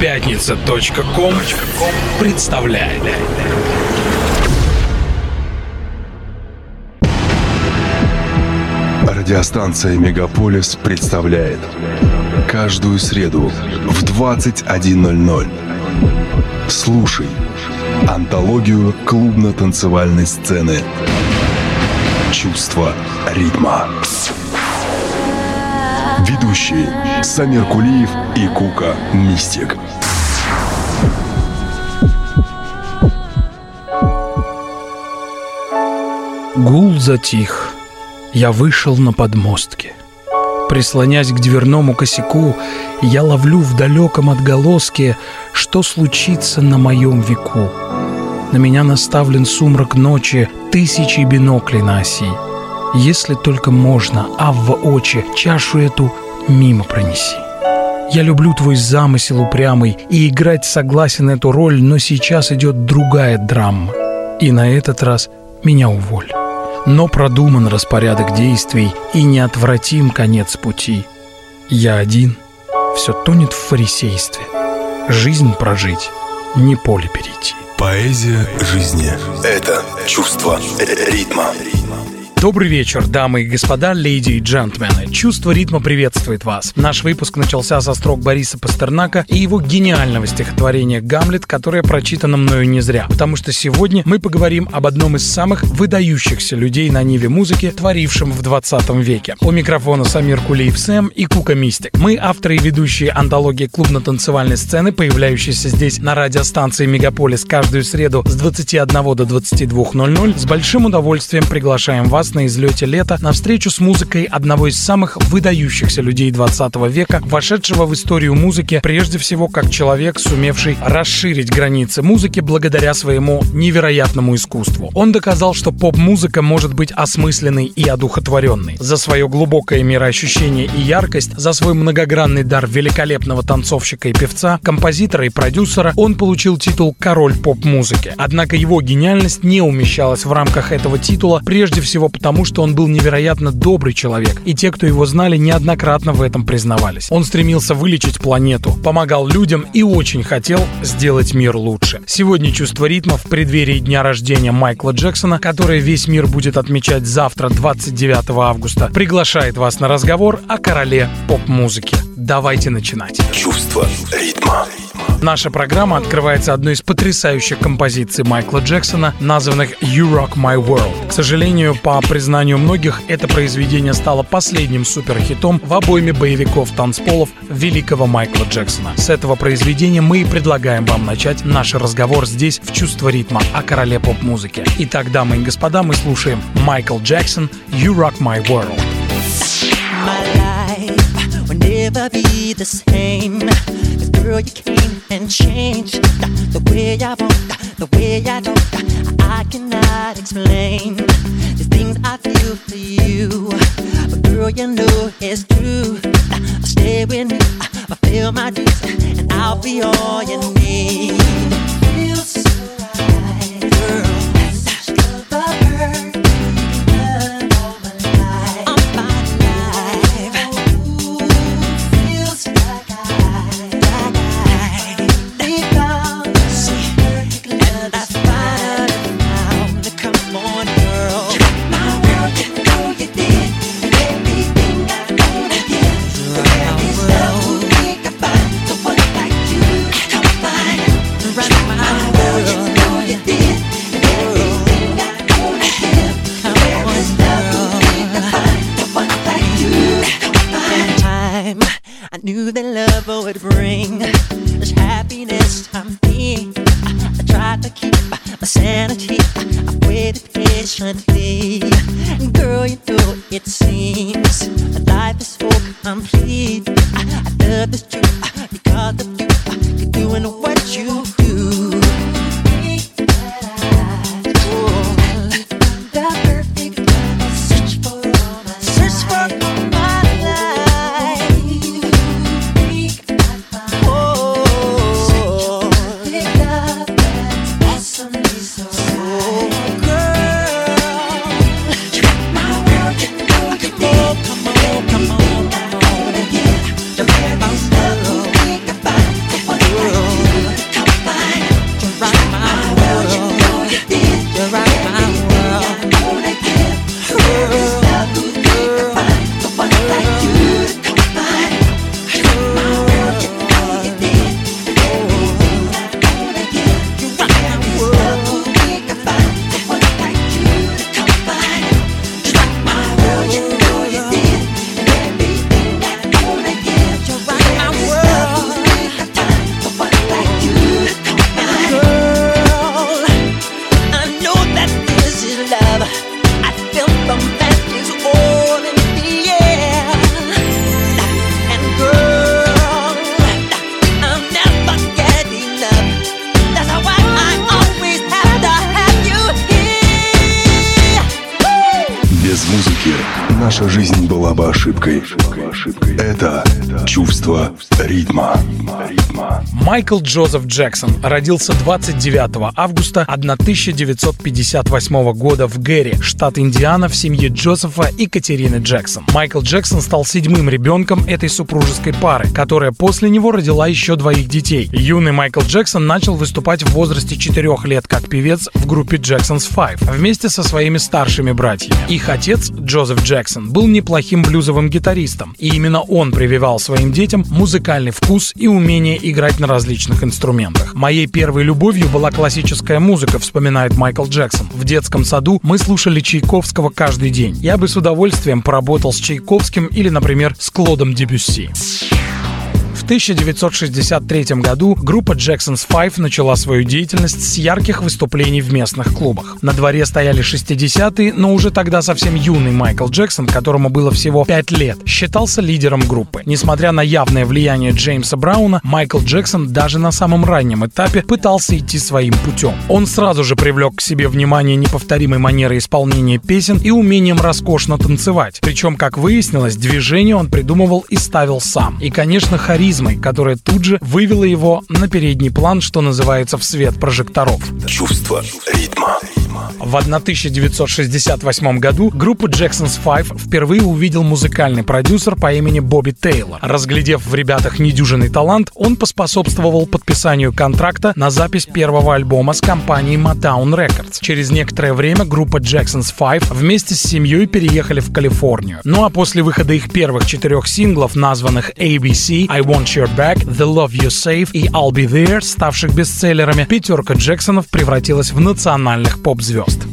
Пятница.ком представляет. Радиостанция «Мегаполис» представляет Каждую среду в 21.00 Слушай Антологию клубно-танцевальной сцены Чувство ритма Ведущие Самир Кулиев и Кука Мистик Гул затих. Я вышел на подмостки. Прислонясь к дверному косяку, я ловлю в далеком отголоске, что случится на моем веку. На меня наставлен сумрак ночи, тысячи биноклей на оси. Если только можно, а в очи чашу эту мимо пронеси. Я люблю твой замысел упрямый и играть согласен эту роль, но сейчас идет другая драма. И на этот раз меня уволь. Но продуман распорядок действий и неотвратим конец пути. Я один, все тонет в фарисействе. Жизнь прожить, не поле перейти. Поэзия жизни – это чувство ритма. Добрый вечер, дамы и господа, леди и джентльмены. Чувство ритма приветствует вас. Наш выпуск начался со строк Бориса Пастернака и его гениального стихотворения «Гамлет», которое прочитано мною не зря. Потому что сегодня мы поговорим об одном из самых выдающихся людей на ниве музыки, творившем в 20 веке. У микрофона Самир Кулиев Сэм и Кука Мистик. Мы авторы и ведущие антологии клубно-танцевальной сцены, появляющейся здесь на радиостанции Мегаполис каждую среду с 21 до 22.00. С большим удовольствием приглашаем вас на излете лета на встречу с музыкой одного из самых выдающихся людей 20 века, вошедшего в историю музыки прежде всего как человек, сумевший расширить границы музыки благодаря своему невероятному искусству. Он доказал, что поп-музыка может быть осмысленной и одухотворенной. За свое глубокое мироощущение и яркость, за свой многогранный дар великолепного танцовщика и певца, композитора и продюсера он получил титул «Король поп-музыки». Однако его гениальность не умещалась в рамках этого титула прежде всего потому, что он был невероятно добрый человек, и те, кто его знали, неоднократно в этом признавались. Он стремился вылечить планету, помогал людям и очень хотел сделать мир лучше. Сегодня «Чувство ритма» в преддверии дня рождения Майкла Джексона, который весь мир будет отмечать завтра, 29 августа, приглашает вас на разговор о короле поп-музыки. Давайте начинать. Чувство ритма. Наша программа открывается одной из потрясающих композиций Майкла Джексона, названных «You Rock My World». К сожалению, по признанию многих, это произведение стало последним суперхитом в обойме боевиков танцполов великого Майкла Джексона. С этого произведения мы и предлагаем вам начать наш разговор здесь в «Чувство ритма» о короле поп-музыки. Итак, дамы и господа, мы слушаем Майкл Джексон «You Rock My World». Never be the same. Cause girl, you came and changed the, way I want, the way I don't. I cannot explain the things I feel for you. But girl, you know it's true. I'll stay with me, I'll fulfill my dreams, and I'll be all you need. Feels so right, girl. Ошибкой. Это чувство ритма. Майкл Джозеф Джексон родился 29 августа 1958 года в Гэри, штат Индиана, в семье Джозефа и Катерины Джексон. Майкл Джексон стал седьмым ребенком этой супружеской пары, которая после него родила еще двоих детей. Юный Майкл Джексон начал выступать в возрасте 4 лет как певец в группе Jackson's Five вместе со своими старшими братьями. Их отец, Джозеф Джексон, был неплохим блюзовым гитаристом, и именно он прививал своим детям музыкальный вкус и умение играть на различных инструментах. Моей первой любовью была классическая музыка, вспоминает Майкл Джексон. В детском саду мы слушали Чайковского каждый день. Я бы с удовольствием поработал с Чайковским или, например, с Клодом Дебюсси. 1963 году группа Jackson's Five начала свою деятельность с ярких выступлений в местных клубах. На дворе стояли 60-е, но уже тогда совсем юный Майкл Джексон, которому было всего 5 лет, считался лидером группы. Несмотря на явное влияние Джеймса Брауна, Майкл Джексон даже на самом раннем этапе пытался идти своим путем. Он сразу же привлек к себе внимание неповторимой манеры исполнения песен и умением роскошно танцевать. Причем, как выяснилось, движение он придумывал и ставил сам. И, конечно, харизма харизмой, которая тут же вывела его на передний план, что называется, в свет прожекторов. Чувство ритма. В 1968 году группу Jackson's Five впервые увидел музыкальный продюсер по имени Бобби Тейлор. Разглядев в ребятах недюжинный талант, он поспособствовал подписанию контракта на запись первого альбома с компанией Motown Records. Через некоторое время группа Jackson's Five вместе с семьей переехали в Калифорнию. Ну а после выхода их первых четырех синглов, названных ABC, I Want Your Back, The Love You Save и I'll Be There, ставших бестселлерами, пятерка Джексонов превратилась в национальных поп-звезд.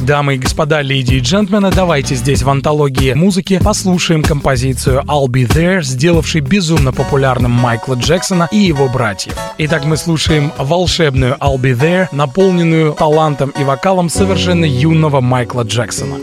Дамы и господа, леди и джентльмены, давайте здесь в антологии музыки послушаем композицию I'll Be There, сделавшей безумно популярным Майкла Джексона и его братьев. Итак, мы слушаем волшебную I'll Be There, наполненную талантом и вокалом совершенно юного Майкла Джексона.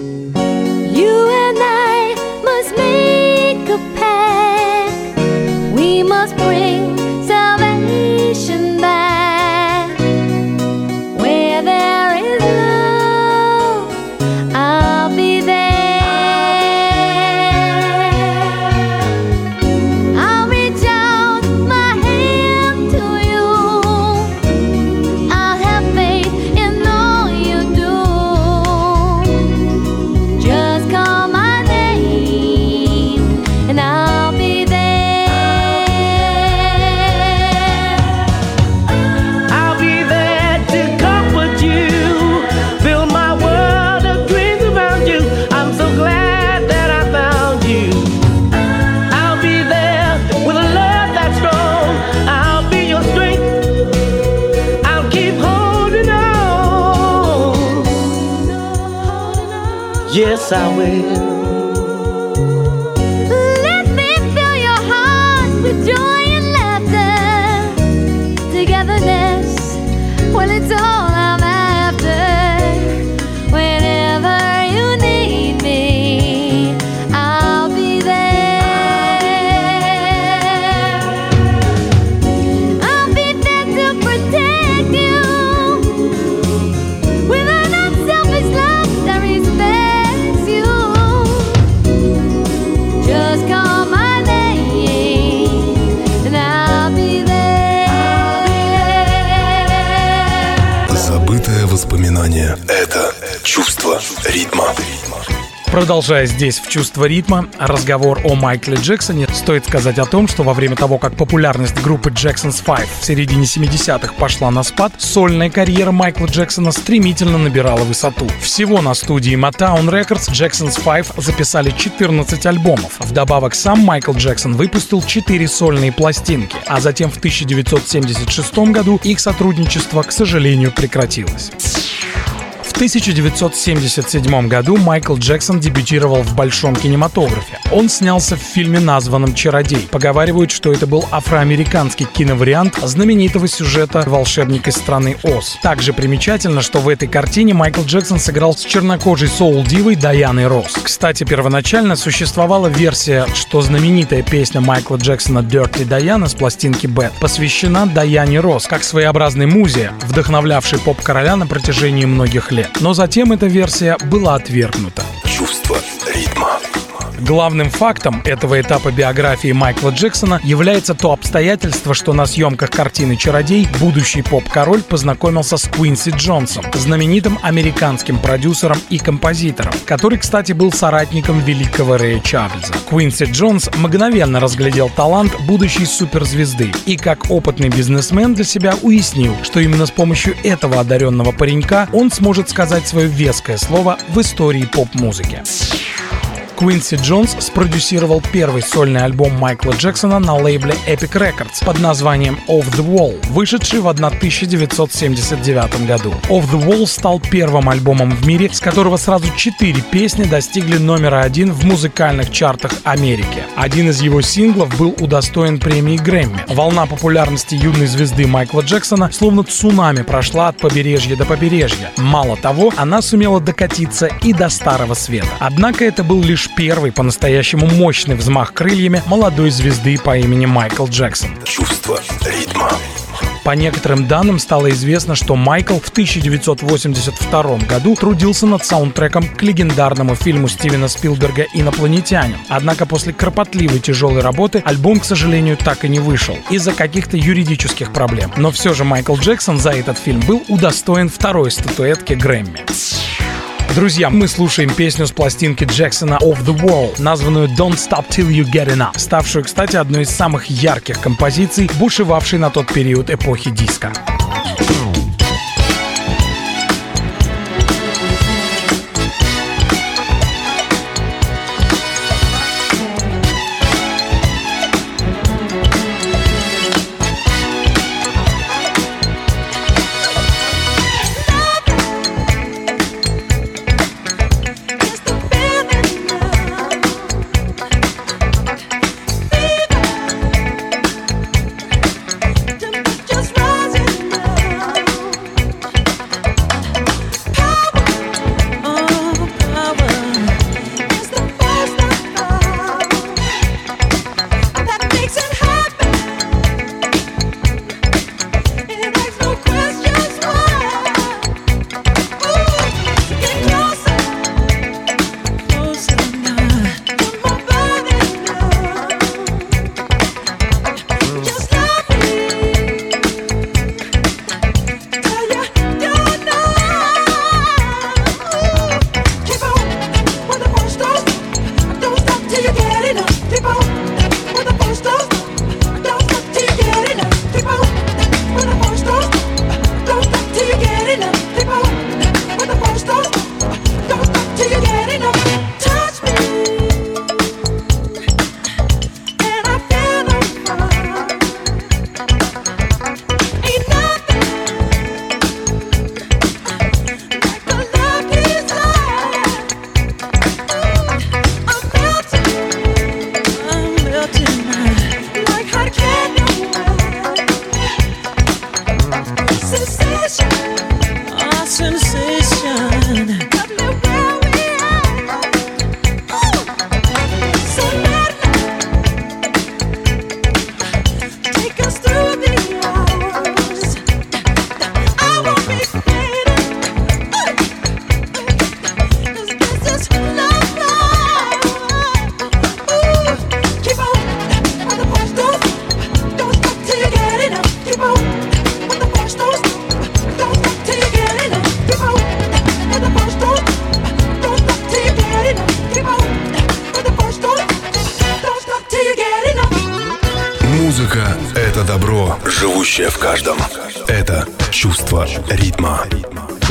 Yes, I will. Ритма. Продолжая здесь в чувство ритма, разговор о Майкле Джексоне, стоит сказать о том, что во время того, как популярность группы Jackson's Five в середине 70-х пошла на спад, сольная карьера Майкла Джексона стремительно набирала высоту. Всего на студии Motown Records Jackson's Five записали 14 альбомов. Вдобавок сам Майкл Джексон выпустил 4 сольные пластинки, а затем в 1976 году их сотрудничество, к сожалению, прекратилось. 1977 году Майкл Джексон дебютировал в большом кинематографе. Он снялся в фильме, названном «Чародей». Поговаривают, что это был афроамериканский киновариант знаменитого сюжета «Волшебник из страны Оз». Также примечательно, что в этой картине Майкл Джексон сыграл с чернокожей соул-дивой Даяной Росс. Кстати, первоначально существовала версия, что знаменитая песня Майкла Джексона «Dirty Diana» с пластинки Bad посвящена Даяне Росс, как своеобразной музе, вдохновлявшей поп-короля на протяжении многих лет но затем эта версия была отвергнута. Чувство ритма. Главным фактом этого этапа биографии Майкла Джексона является то обстоятельство, что на съемках картины «Чародей» будущий поп-король познакомился с Куинси Джонсом, знаменитым американским продюсером и композитором, который, кстати, был соратником великого Рэя Чарльза. Куинси Джонс мгновенно разглядел талант будущей суперзвезды и как опытный бизнесмен для себя уяснил, что именно с помощью этого одаренного паренька он сможет сказать свое веское слово в истории поп-музыки. Квинси Джонс спродюсировал первый сольный альбом Майкла Джексона на лейбле Epic Records под названием Off the Wall, вышедший в 1979 году. Off the Wall стал первым альбомом в мире, с которого сразу четыре песни достигли номера один в музыкальных чартах Америки. Один из его синглов был удостоен премии Грэмми. Волна популярности юной звезды Майкла Джексона словно цунами прошла от побережья до побережья. Мало того, она сумела докатиться и до Старого Света. Однако это был лишь первый по-настоящему мощный взмах крыльями молодой звезды по имени Майкл Джексон. Чувство ритма. По некоторым данным стало известно, что Майкл в 1982 году трудился над саундтреком к легендарному фильму Стивена Спилберга «Инопланетянин». Однако после кропотливой тяжелой работы альбом, к сожалению, так и не вышел из-за каких-то юридических проблем. Но все же Майкл Джексон за этот фильм был удостоен второй статуэтки Грэмми. Друзья, мы слушаем песню с пластинки Джексона Off the Wall, названную Don't Stop Till You Get Enough, ставшую, кстати, одной из самых ярких композиций, бушевавшей на тот период эпохи диска.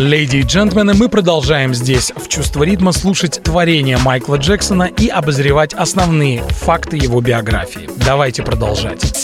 Леди и джентльмены, мы продолжаем здесь в «Чувство ритма» слушать творения Майкла Джексона и обозревать основные факты его биографии. Давайте продолжать.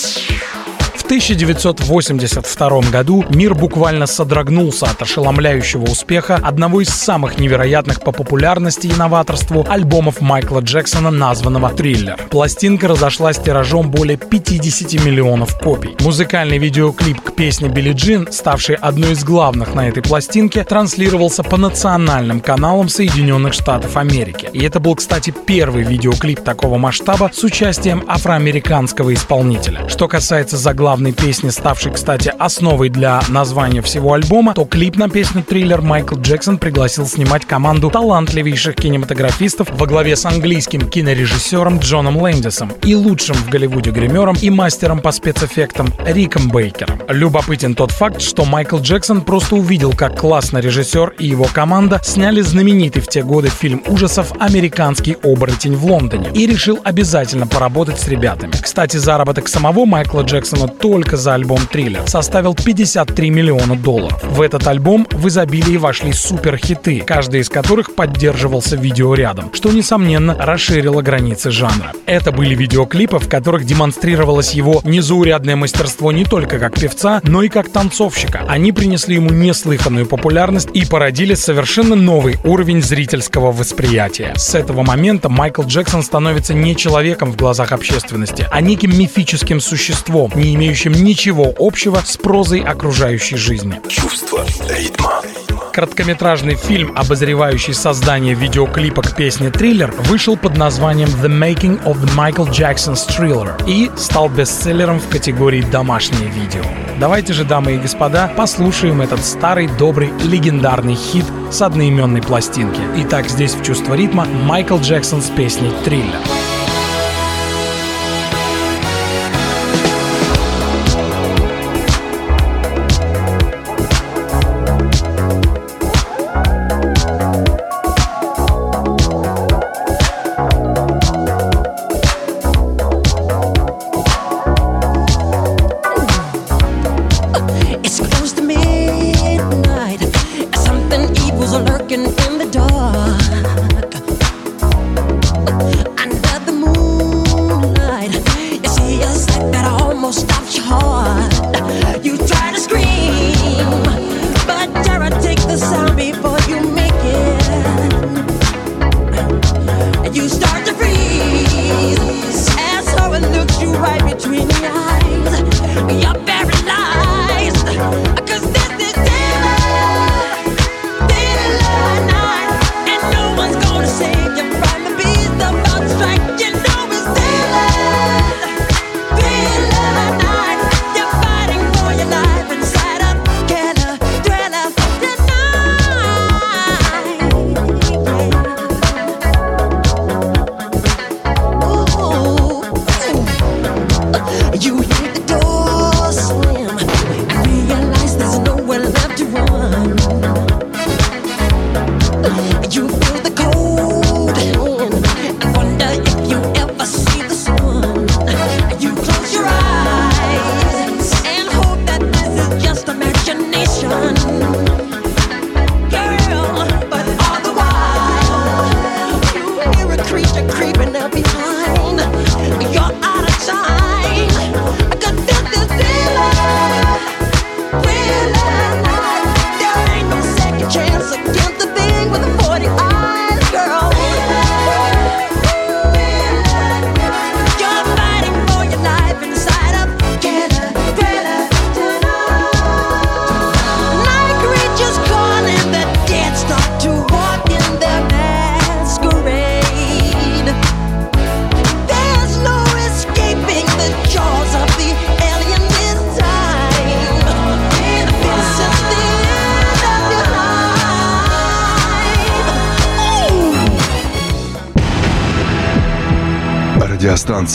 В 1982 году мир буквально содрогнулся от ошеломляющего успеха одного из самых невероятных по популярности и новаторству альбомов Майкла Джексона, названного «Триллер». Пластинка разошлась тиражом более 50 миллионов копий. Музыкальный видеоклип к песне «Билли Джин», ставший одной из главных на этой пластинке, транслировался по национальным каналам Соединенных Штатов Америки. И это был, кстати, первый видеоклип такого масштаба с участием афроамериканского исполнителя. Что касается заглавного заглавной песни, ставшей, кстати, основой для названия всего альбома, то клип на песню «Триллер» Майкл Джексон пригласил снимать команду талантливейших кинематографистов во главе с английским кинорежиссером Джоном Лэндисом и лучшим в Голливуде гримером и мастером по спецэффектам Риком Бейкером. Любопытен тот факт, что Майкл Джексон просто увидел, как классно режиссер и его команда сняли знаменитый в те годы фильм ужасов «Американский оборотень в Лондоне» и решил обязательно поработать с ребятами. Кстати, заработок самого Майкла Джексона только за альбом «Триллер» составил 53 миллиона долларов. В этот альбом в изобилии вошли суперхиты, каждый из которых поддерживался видеорядом, что, несомненно, расширило границы жанра. Это были видеоклипы, в которых демонстрировалось его незаурядное мастерство не только как певца, но и как танцовщика. Они принесли ему неслыханную популярность и породили совершенно новый уровень зрительского восприятия. С этого момента Майкл Джексон становится не человеком в глазах общественности, а неким мифическим существом, не имеющим ничего общего с прозой окружающей жизни. Чувство ритма. Короткометражный фильм, обозревающий создание видеоклипа к песне «Триллер», вышел под названием «The Making of the Michael Jackson's Thriller» и стал бестселлером в категории «Домашнее видео». Давайте же, дамы и господа, послушаем этот старый, добрый, легендарный хит с одноименной пластинки. Итак, здесь в «Чувство ритма» Майкл Джексон с песней «Триллер».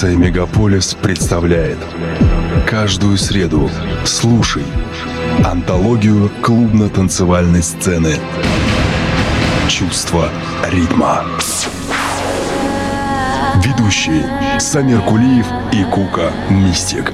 Радиостанция «Мегаполис» представляет. Каждую среду слушай Антологию клубно-танцевальной сцены. Чувство ритма Ведущие Самир Кулиев и Кука Мистик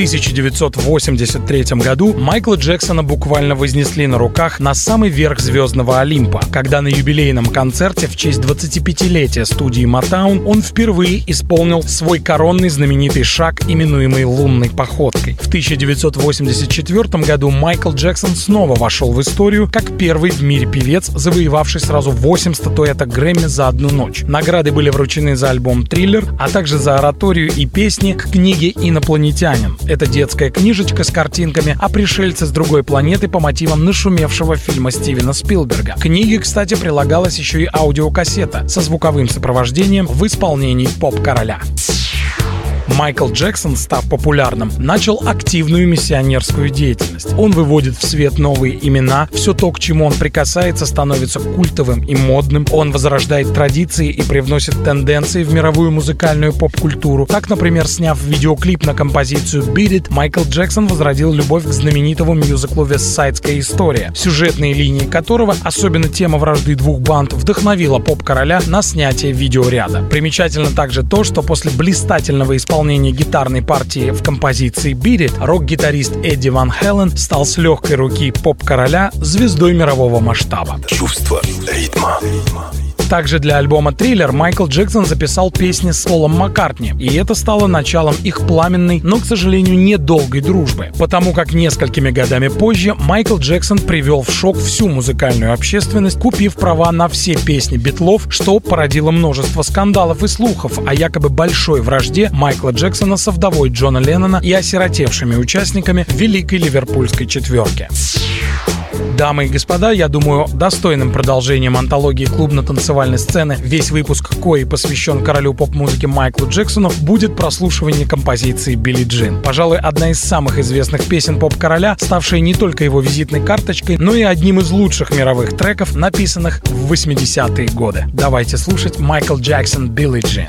1983 году Майкла Джексона буквально вознесли на руках на самый верх звездного Олимпа, когда на юбилейном концерте в честь 25-летия студии Motown он впервые исполнил свой коронный знаменитый шаг, именуемый «Лунной походкой». В 1984 году Майкл Джексон снова вошел в историю как первый в мире певец, завоевавший сразу 8 статуэток Грэмми за одну ночь. Награды были вручены за альбом «Триллер», а также за ораторию и песни к книге «Инопланетянин». Это детская книжечка с картинками о пришельце с другой планеты по мотивам нашумевшего фильма Стивена Спилберга. К книге, кстати, прилагалась еще и аудиокассета со звуковым сопровождением в исполнении поп-короля. Майкл Джексон, став популярным, начал активную миссионерскую деятельность. Он выводит в свет новые имена, все то, к чему он прикасается, становится культовым и модным. Он возрождает традиции и привносит тенденции в мировую музыкальную поп-культуру. Так, например, сняв видеоклип на композицию Beat It, Майкл Джексон возродил любовь к знаменитому мюзиклу «Вестсайдская история», сюжетные линии которого, особенно тема вражды двух банд, вдохновила поп-короля на снятие видеоряда. Примечательно также то, что после блистательного исполнения исполнении гитарной партии в композиции «Beat It» рок-гитарист Эдди Ван Хелен стал с легкой руки поп-короля звездой мирового масштаба. Чувство ритма. Также для альбома «Триллер» Майкл Джексон записал песни с Полом Маккартни, и это стало началом их пламенной, но, к сожалению, недолгой дружбы, потому как несколькими годами позже Майкл Джексон привел в шок всю музыкальную общественность, купив права на все песни Битлов, что породило множество скандалов и слухов о якобы большой вражде Майкла Джексона со вдовой Джона Леннона и осиротевшими участниками Великой Ливерпульской четверки. Дамы и господа, я думаю, достойным продолжением антологии клубно-танцевальной сцены, весь выпуск кои посвящен королю поп-музыки Майклу Джексону, будет прослушивание композиции «Билли Джин». Пожалуй, одна из самых известных песен поп-короля, ставшая не только его визитной карточкой, но и одним из лучших мировых треков, написанных в 80-е годы. Давайте слушать Майкл Джексон «Билли Джин».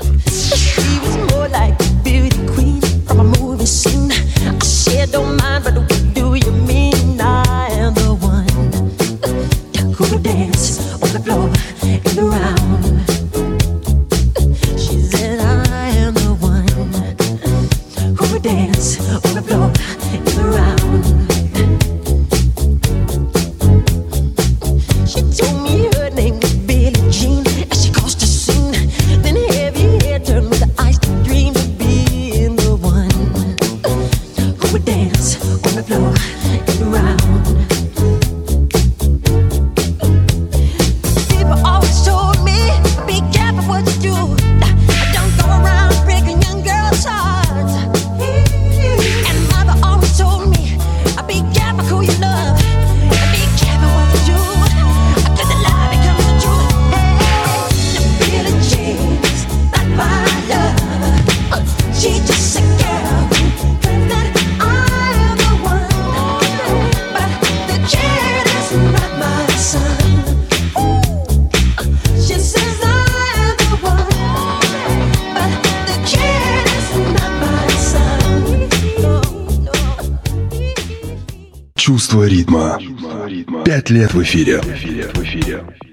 Лет в эфире.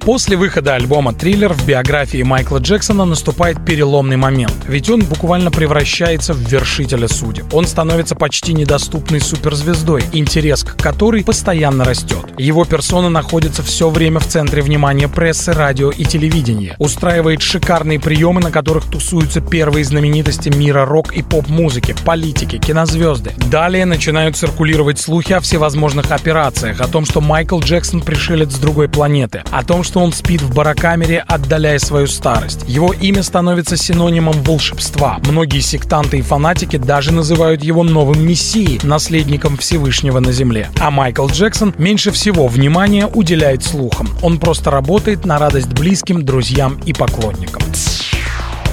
После выхода альбома «Триллер» в биографии Майкла Джексона наступает переломный момент, ведь он буквально превращается в вершителя судеб. Он становится почти недоступной суперзвездой, интерес к которой постоянно растет. Его персона находится все время в центре внимания прессы, радио и телевидения, устраивает шикарные приемы, на которых тусуются первые знаменитости мира рок и поп-музыки, политики, кинозвезды. Далее начинают циркулировать слухи о всевозможных операциях, о том, что Майкл Джексон пришелец с другой планеты, о том, что он спит в барокамере, отдаляя свою старость. Его имя становится синонимом волшебства. Многие сектанты и фанатики даже называют его новым мессией, наследником Всевышнего на земле. А Майкл Джексон меньше всего внимания уделяет слухам. Он просто работает на радость близким, друзьям и поклонникам.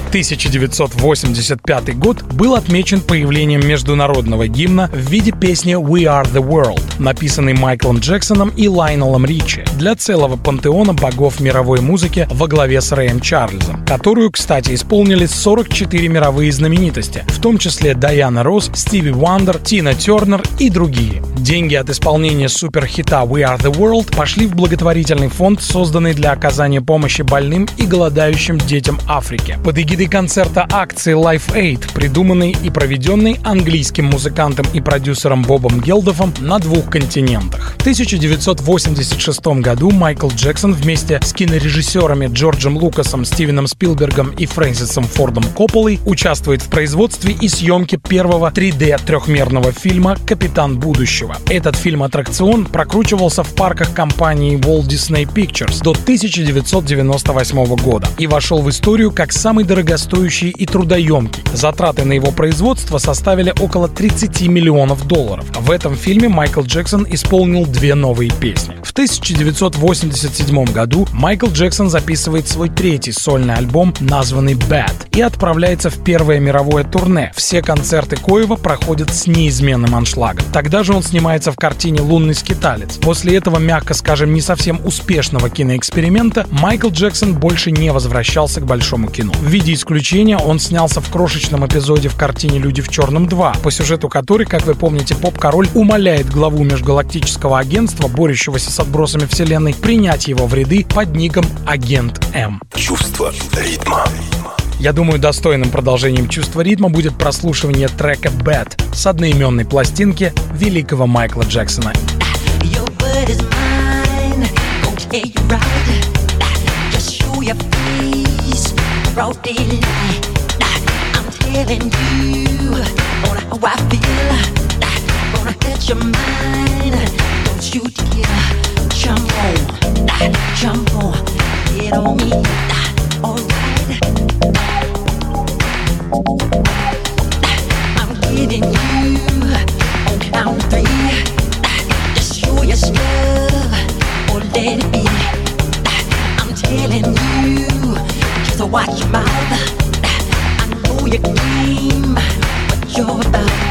1985 год был отмечен появлением международного гимна в виде песни «We Are The World», написанной Майклом Джексоном и Лайнелом Ричи для целого пантеона богов мировой музыки во главе с Рэем Чарльзом, которую, кстати, исполнили 44 мировые знаменитости, в том числе Дайана Росс, Стиви Уандер, Тина Тернер и другие. Деньги от исполнения суперхита «We Are The World» пошли в благотворительный фонд, созданный для оказания помощи больным и голодающим детям Африки. Под эгидой концерта акции Life Aid, придуманной и проведенной английским музыкантом и продюсером Бобом Гелдофом на двух континентах. В 1986 году Майкл Джексон вместе с кинорежиссерами Джорджем Лукасом, Стивеном Спилбергом и Фрэнсисом Фордом Копполой участвует в производстве и съемке первого 3D трехмерного фильма «Капитан будущего». Этот фильм-аттракцион прокручивался в парках компании Walt Disney Pictures до 1998 года и вошел в историю как самый дорогостоящий дорогостоящий и трудоемкий. Затраты на его производство составили около 30 миллионов долларов. В этом фильме Майкл Джексон исполнил две новые песни. В 1987 году Майкл Джексон записывает свой третий сольный альбом, названный Bad, и отправляется в первое мировое турне. Все концерты Коева проходят с неизменным аншлагом. Тогда же он снимается в картине «Лунный скиталец». После этого, мягко скажем, не совсем успешного киноэксперимента, Майкл Джексон больше не возвращался к большому кино. В виде исключения он снялся в крошечном эпизоде в картине «Люди в черном 2», по сюжету которой, как вы помните, поп-король умоляет главу межгалактического агентства, борющегося с отбросами вселенной, принять его в ряды под ником Агент М. Чувство ритма. Я думаю, достойным продолжением чувства ритма будет прослушивание трека Bad с одноименной пластинки великого Майкла Джексона. Your daylight. I'm telling you on how I feel. Gonna hurt your mind, don't you dare jump on, jump on, get on me, alright. I'm getting you on count three. Just show your stuff or let it be. I'm telling you, just watch your mouth. I know your game, what you're about.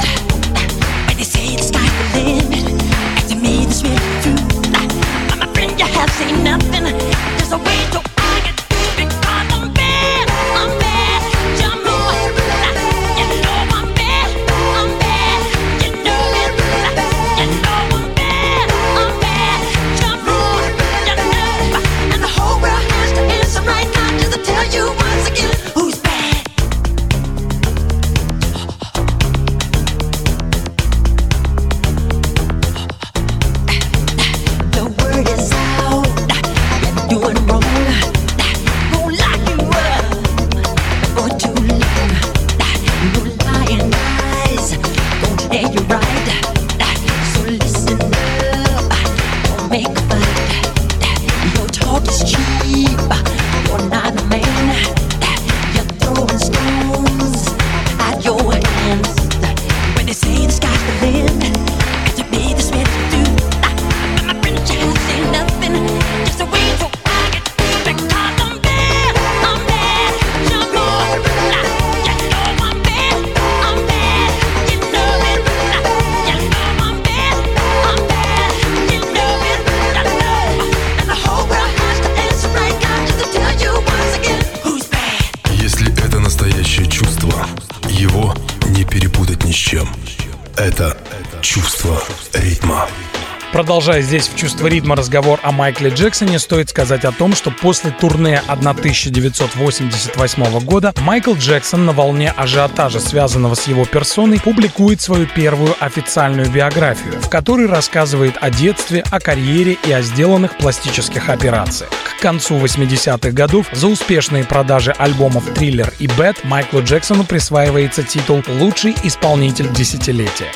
Продолжая здесь в чувство ритма разговор о Майкле Джексоне, стоит сказать о том, что после турне 1988 года Майкл Джексон на волне ажиотажа, связанного с его персоной, публикует свою первую официальную биографию, в которой рассказывает о детстве, о карьере и о сделанных пластических операциях. К концу 80-х годов за успешные продажи альбомов «Триллер» и «Бэт» Майклу Джексону присваивается титул «Лучший исполнитель десятилетия».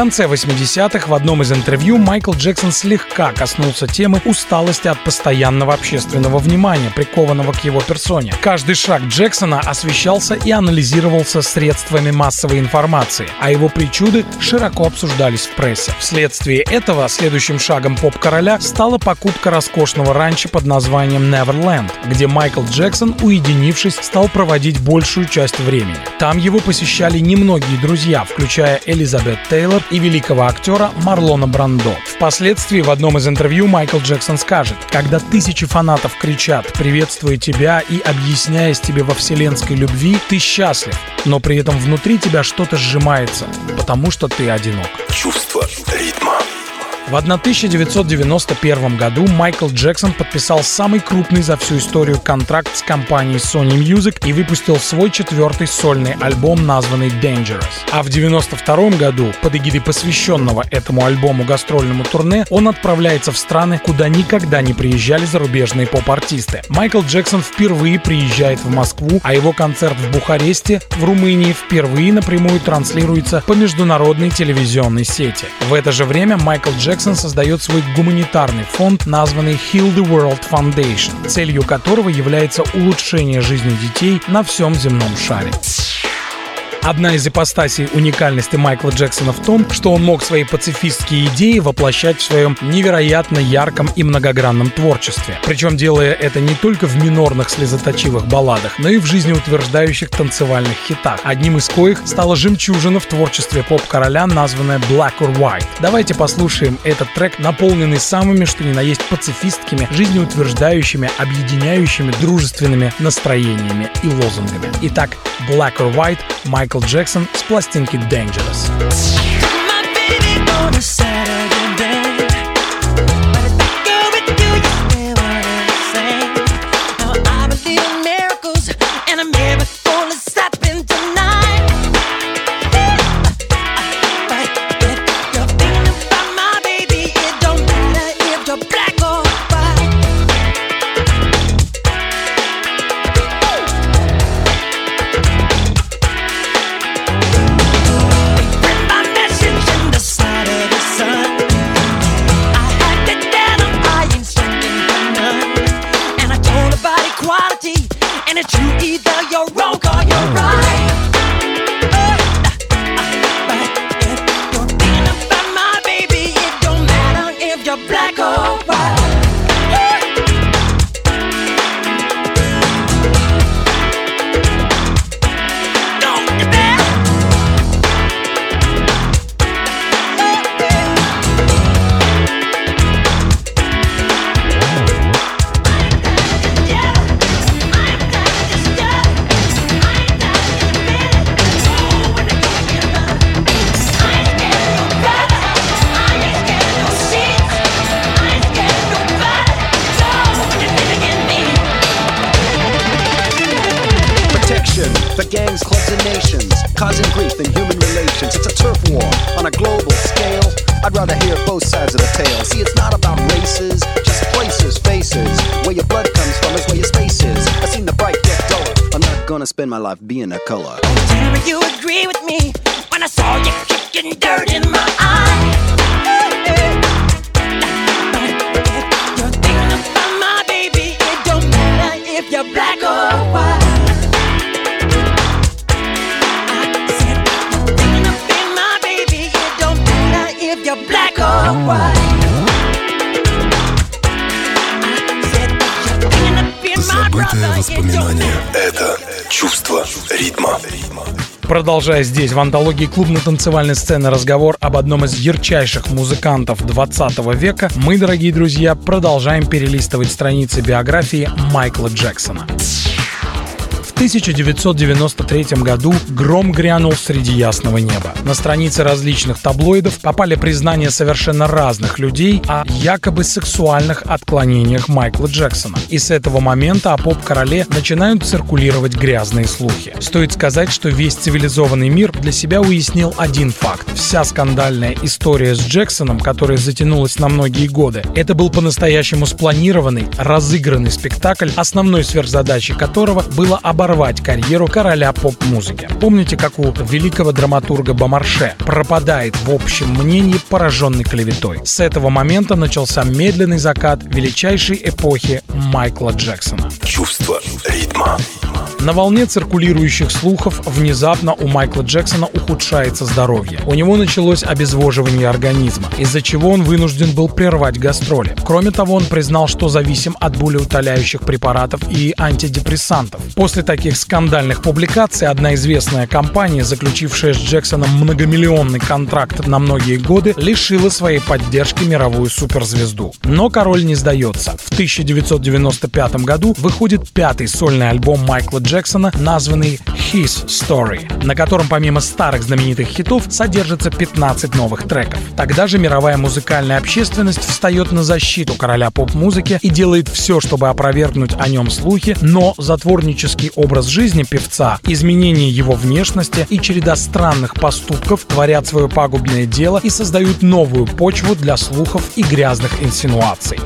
Конце 80-х в одном из интервью Майкл Джексон слегка коснулся темы усталости от постоянного общественного внимания, прикованного к его персоне. Каждый шаг Джексона освещался и анализировался средствами массовой информации, а его причуды широко обсуждались в прессе. Вследствие этого следующим шагом поп-короля стала покупка роскошного ранчо под названием Neverland, где Майкл Джексон, уединившись, стал проводить большую часть времени. Там его посещали немногие друзья, включая Элизабет Тейлор и великого актера Марлона Брандо. Впоследствии в одном из интервью Майкл Джексон скажет, когда тысячи фанатов кричат «приветствую тебя» и объясняясь тебе во вселенской любви, ты счастлив, но при этом внутри тебя что-то сжимается, потому что ты одинок. Чувство ритма. В 1991 году Майкл Джексон подписал самый крупный за всю историю контракт с компанией Sony Music и выпустил свой четвертый сольный альбом, названный Dangerous. А в 1992 году, под эгидой посвященного этому альбому гастрольному турне, он отправляется в страны, куда никогда не приезжали зарубежные поп-артисты. Майкл Джексон впервые приезжает в Москву, а его концерт в Бухаресте, в Румынии, впервые напрямую транслируется по международной телевизионной сети. В это же время Майкл Джексон Джексон создает свой гуманитарный фонд, названный Heal the World Foundation, целью которого является улучшение жизни детей на всем земном шаре. Одна из ипостасей уникальности Майкла Джексона в том, что он мог свои пацифистские идеи воплощать в своем невероятно ярком и многогранном творчестве. Причем делая это не только в минорных слезоточивых балладах, но и в жизнеутверждающих танцевальных хитах, одним из коих стала жемчужина в творчестве поп-короля, названная Black or White. Давайте послушаем этот трек, наполненный самыми что ни на есть пацифистскими, жизнеутверждающими, объединяющими, дружественными настроениями и лозунгами. Итак, Black or White, Майкл Джексон с пластинки Dangerous. and dirty. Продолжая здесь в антологии клубно-танцевальной сцены разговор об одном из ярчайших музыкантов 20 века, мы, дорогие друзья, продолжаем перелистывать страницы биографии Майкла Джексона. В 1993 году гром грянул среди ясного неба. На страницы различных таблоидов попали признания совершенно разных людей о якобы сексуальных отклонениях Майкла Джексона. И с этого момента о поп-короле начинают циркулировать грязные слухи. Стоит сказать, что весь цивилизованный мир для себя уяснил один факт. Вся скандальная история с Джексоном, которая затянулась на многие годы, это был по-настоящему спланированный, разыгранный спектакль, основной сверхзадачей которого было оборвать карьеру короля поп-музыки. Помните, как у великого драматурга Бомарше пропадает в общем мнении пораженный клеветой. С этого момента начался медленный закат величайшей эпохи Майкла Джексона. Чувство ритма. На волне циркулирующих слухов внезапно у Майкла Джексона ухудшается здоровье. У него началось обезвоживание организма, из-за чего он вынужден был прервать гастроли. Кроме того, он признал, что зависим от болеутоляющих препаратов и антидепрессантов. После таких скандальных публикаций одна известная компания, заключившая с Джексоном многомиллионный контракт на многие годы, лишила своей поддержки мировую суперзвезду. Но король не сдается. В 1995 году выходит пятый сольный альбом Майкла Джексона, названный His Story, на котором помимо старых знаменитых хитов содержится 15 новых треков. Тогда же мировая музыкальная общественность встает на защиту короля поп-музыки и делает все, чтобы опровергнуть о нем слухи, но затворнический образ жизни певца, изменение его внешности и череда странных поступков творят свое пагубное дело и создают новую почву для слухов и грязных инсинуаций.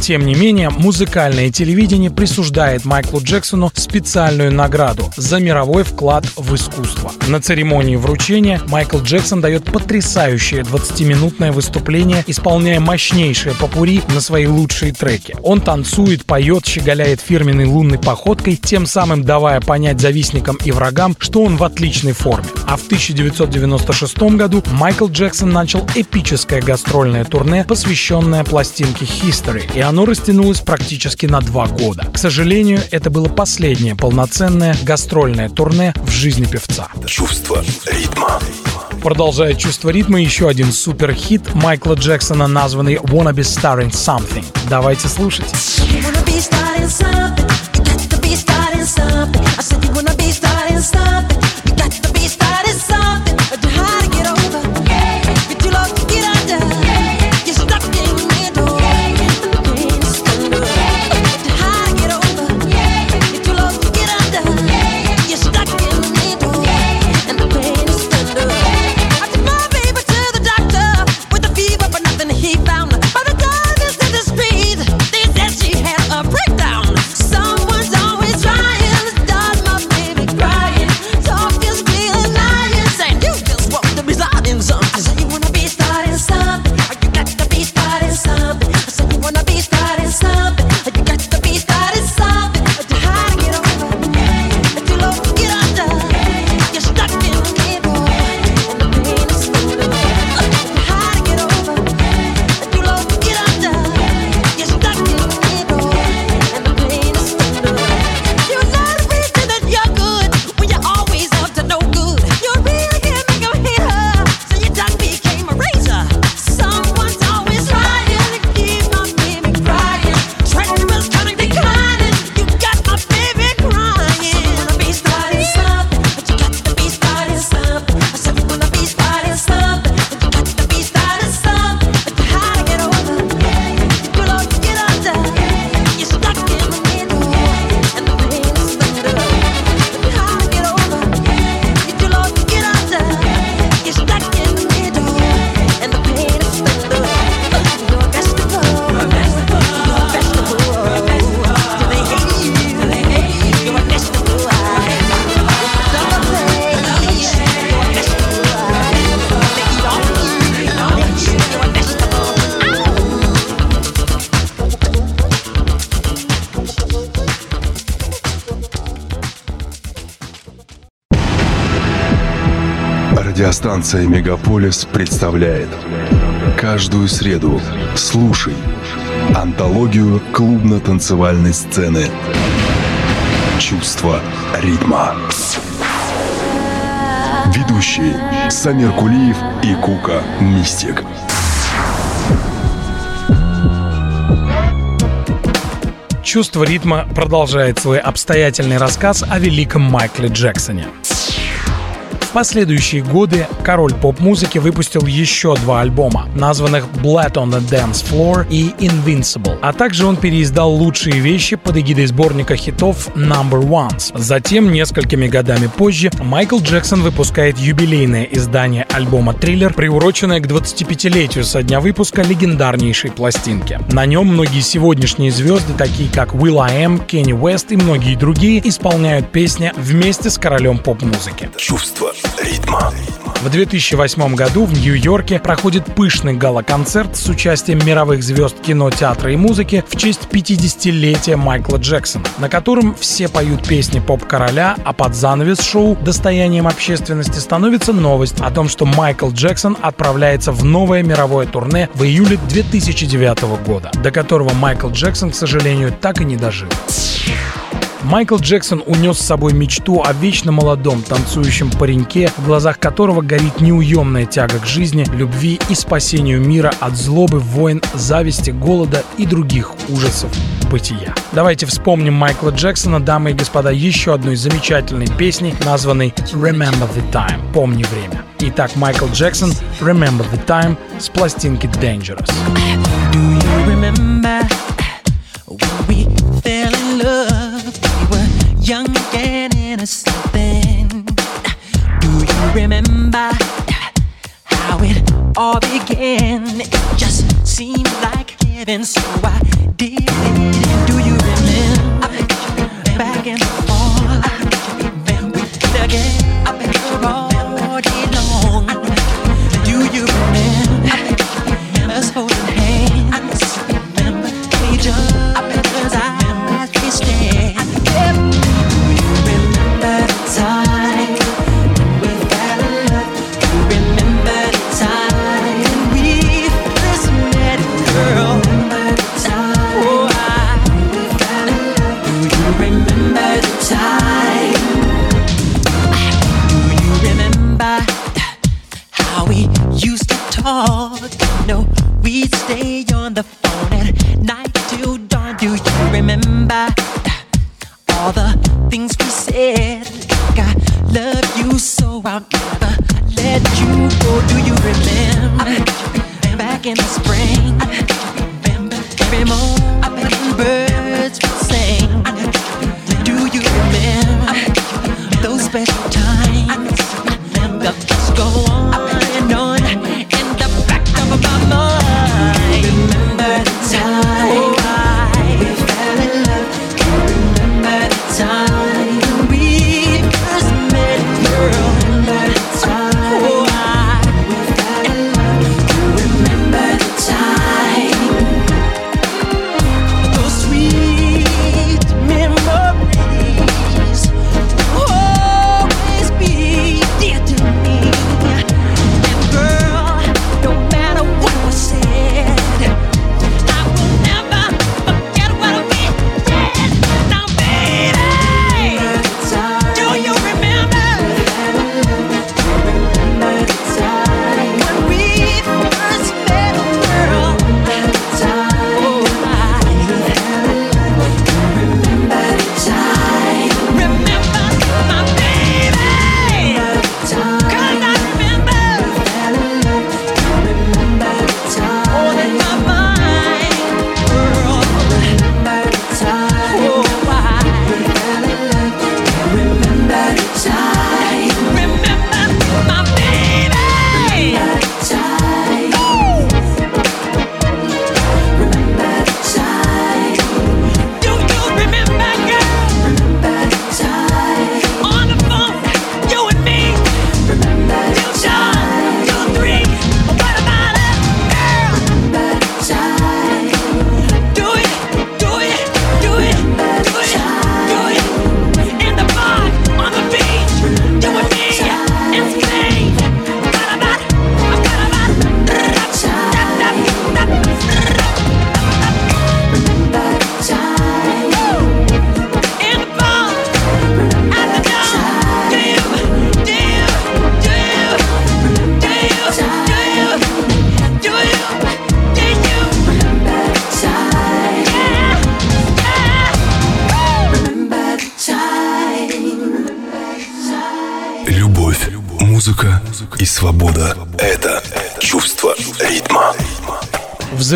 Тем не менее, музыкальное телевидение присуждает Майклу Джексону специальную награду за мировой вклад в искусство. На церемонии вручения Майкл Джексон дает потрясающее 20-минутное выступление, исполняя мощнейшие попури на свои лучшие треки. Он танцует, поет, щеголяет фирменной лунной походкой, тем самым давая понять завистникам и врагам, что он в отличной форме. А в 1996 году Майкл Джексон начал эпическое гастрольное турне, посвященное пластинке History, и оно растянулось практически на два года. К сожалению, это было последнее полноценное гастрольное турне в жизни певца. Чувство ритма. Продолжая чувство ритма, еще один супер-хит Майкла Джексона, названный «Wanna Be Starring Something». Давайте слушать. Wanna be starting something. You got to be starting something. Радиостанция «Мегаполис» представляет. Каждую среду слушай Антологию клубно-танцевальной сцены. Чувство ритма Ведущие Самир Кулиев и Кука Мистик. Чувство ритма продолжает свой обстоятельный рассказ о великом Майкле Джексоне. Последующие годы король поп-музыки выпустил еще два альбома, названных Blood on the Dance Floor и Invincible, а также он переиздал лучшие вещи под эгидой сборника хитов Number Ones. Затем, несколькими годами позже, Майкл Джексон выпускает юбилейное издание альбома Thriller, приуроченное к 25-летию со дня выпуска легендарнейшей пластинки. На нем многие сегодняшние звезды, такие как Will I Am, Кенни Уэст и многие другие, исполняют песни вместе с королем поп-музыки. Чувство ритма В 2008 году в Нью-Йорке проходит пышный гала-концерт с участием мировых звезд кино, театра и музыки в честь 50-летия Майкла Джексона, на котором все поют песни поп-короля, а под занавес шоу достоянием общественности становится новость о том, что Майкл Джексон отправляется в новое мировое турне в июле 2009 года, до которого Майкл Джексон, к сожалению, так и не дожил. Майкл Джексон унес с собой мечту о вечно молодом танцующем пареньке, в глазах которого горит неуемная тяга к жизни, любви и спасению мира от злобы, войн, зависти, голода и других ужасов бытия. Давайте вспомним Майкла Джексона, дамы и господа, еще одной замечательной песней, названной «Remember the Time» — «Помни время». Итак, Майкл Джексон «Remember the Time» с пластинки «Dangerous». Do you remember when we and innocent then. Do you remember how it all began? It just seemed like living, so I did it. And do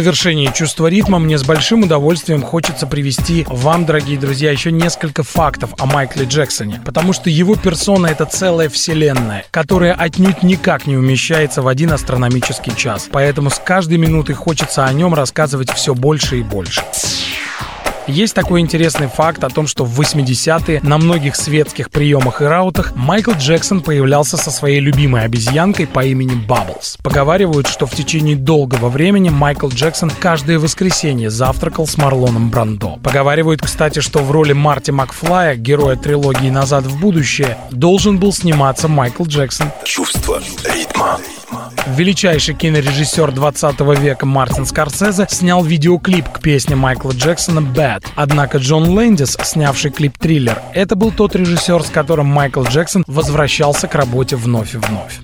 завершении чувства ритма мне с большим удовольствием хочется привести вам, дорогие друзья, еще несколько фактов о Майкле Джексоне, потому что его персона — это целая вселенная, которая отнюдь никак не умещается в один астрономический час, поэтому с каждой минутой хочется о нем рассказывать все больше и больше. Есть такой интересный факт о том, что в 80-е на многих светских приемах и раутах Майкл Джексон появлялся со своей любимой обезьянкой по имени Бабблс. Поговаривают, что в течение долгого времени Майкл Джексон каждое воскресенье завтракал с Марлоном Брандо. Поговаривают, кстати, что в роли Марти Макфлая, героя трилогии «Назад в будущее», должен был сниматься Майкл Джексон. Чувство ритма. Величайший кинорежиссер 20 века Мартин Скорсезе снял видеоклип к песне Майкла Джексона «Bad». Однако Джон Лэндис, снявший клип «Триллер», это был тот режиссер, с которым Майкл Джексон возвращался к работе вновь и вновь.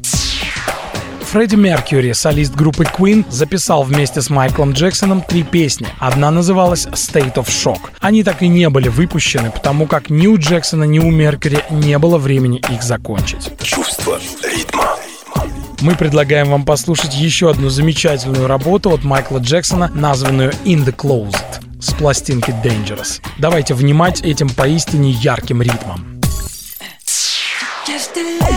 Фредди Меркьюри, солист группы Queen, записал вместе с Майклом Джексоном три песни. Одна называлась State of Shock. Они так и не были выпущены, потому как ни у Джексона, ни у Меркьюри не было времени их закончить. Чувство ритма. Мы предлагаем вам послушать еще одну замечательную работу от Майкла Джексона, названную In the Closet с пластинки Dangerous. Давайте внимать этим поистине ярким ритмом. Just deliver,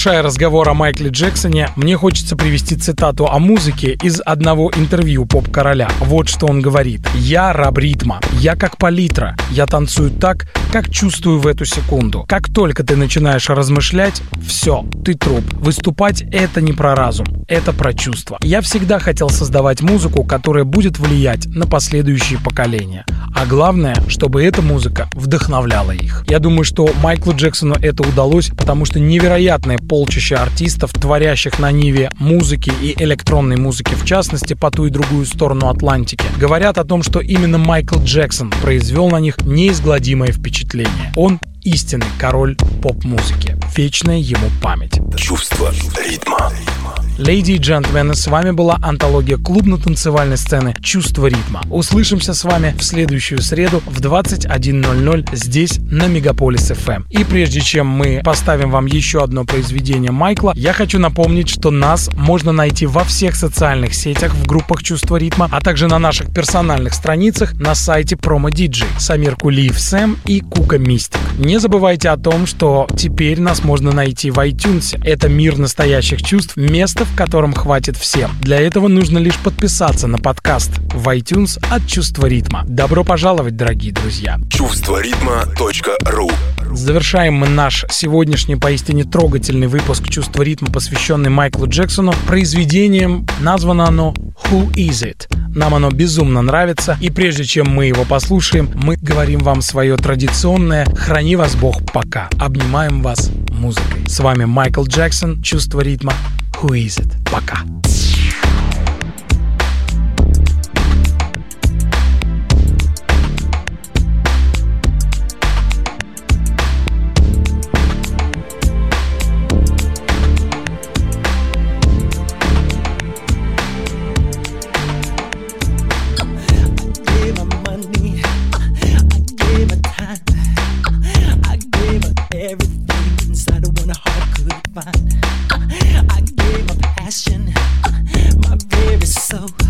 Завершая разговор о Майкле Джексоне, мне хочется привести цитату о музыке из одного интервью поп-короля. Вот что он говорит. «Я раб ритма. Я как палитра. Я танцую так, как чувствую в эту секунду. Как только ты начинаешь размышлять, все, ты труп. Выступать — это не про разум, это про чувства. Я всегда хотел создавать музыку, которая будет влиять на последующие поколения. А главное, чтобы эта музыка вдохновляла их. Я думаю, что Майклу Джексону это удалось, потому что невероятное полчище артистов, творящих на ниве музыки и электронной музыки в частности по ту и другую сторону Атлантики, говорят о том, что именно Майкл Джексон произвел на них неизгладимое впечатление. Он истинный король поп-музыки. Вечная ему память. Чувство ритма. Леди и джентльмены, с вами была антология клубно-танцевальной сцены «Чувство ритма». Услышимся с вами в следующую среду в 21.00 здесь, на Мегаполис FM. Эм. И прежде чем мы поставим вам еще одно произведение Майкла, я хочу напомнить, что нас можно найти во всех социальных сетях в группах «Чувство ритма», а также на наших персональных страницах на сайте Промо Диджей, Самир Кулиев Сэм и Кука Мистик. Не забывайте о том, что теперь нас можно найти в iTunes. Это мир настоящих чувств, место, в котором хватит всем. Для этого нужно лишь подписаться на подкаст в iTunes от Чувства ритма. Добро пожаловать, дорогие друзья. Чувство ритма.ру Завершаем мы наш сегодняшний поистине трогательный выпуск «Чувство ритма», посвященный Майклу Джексону, произведением. Названо оно «Who is it?». Нам оно безумно нравится, и прежде чем мы его послушаем, мы говорим вам свое традиционное «Храни вас Бог пока». Обнимаем вас музыкой. С вами Майкл Джексон, «Чувство ритма», Who is it? Пока. and a heart could find. Uh, I gave uh, my passion, my very soul.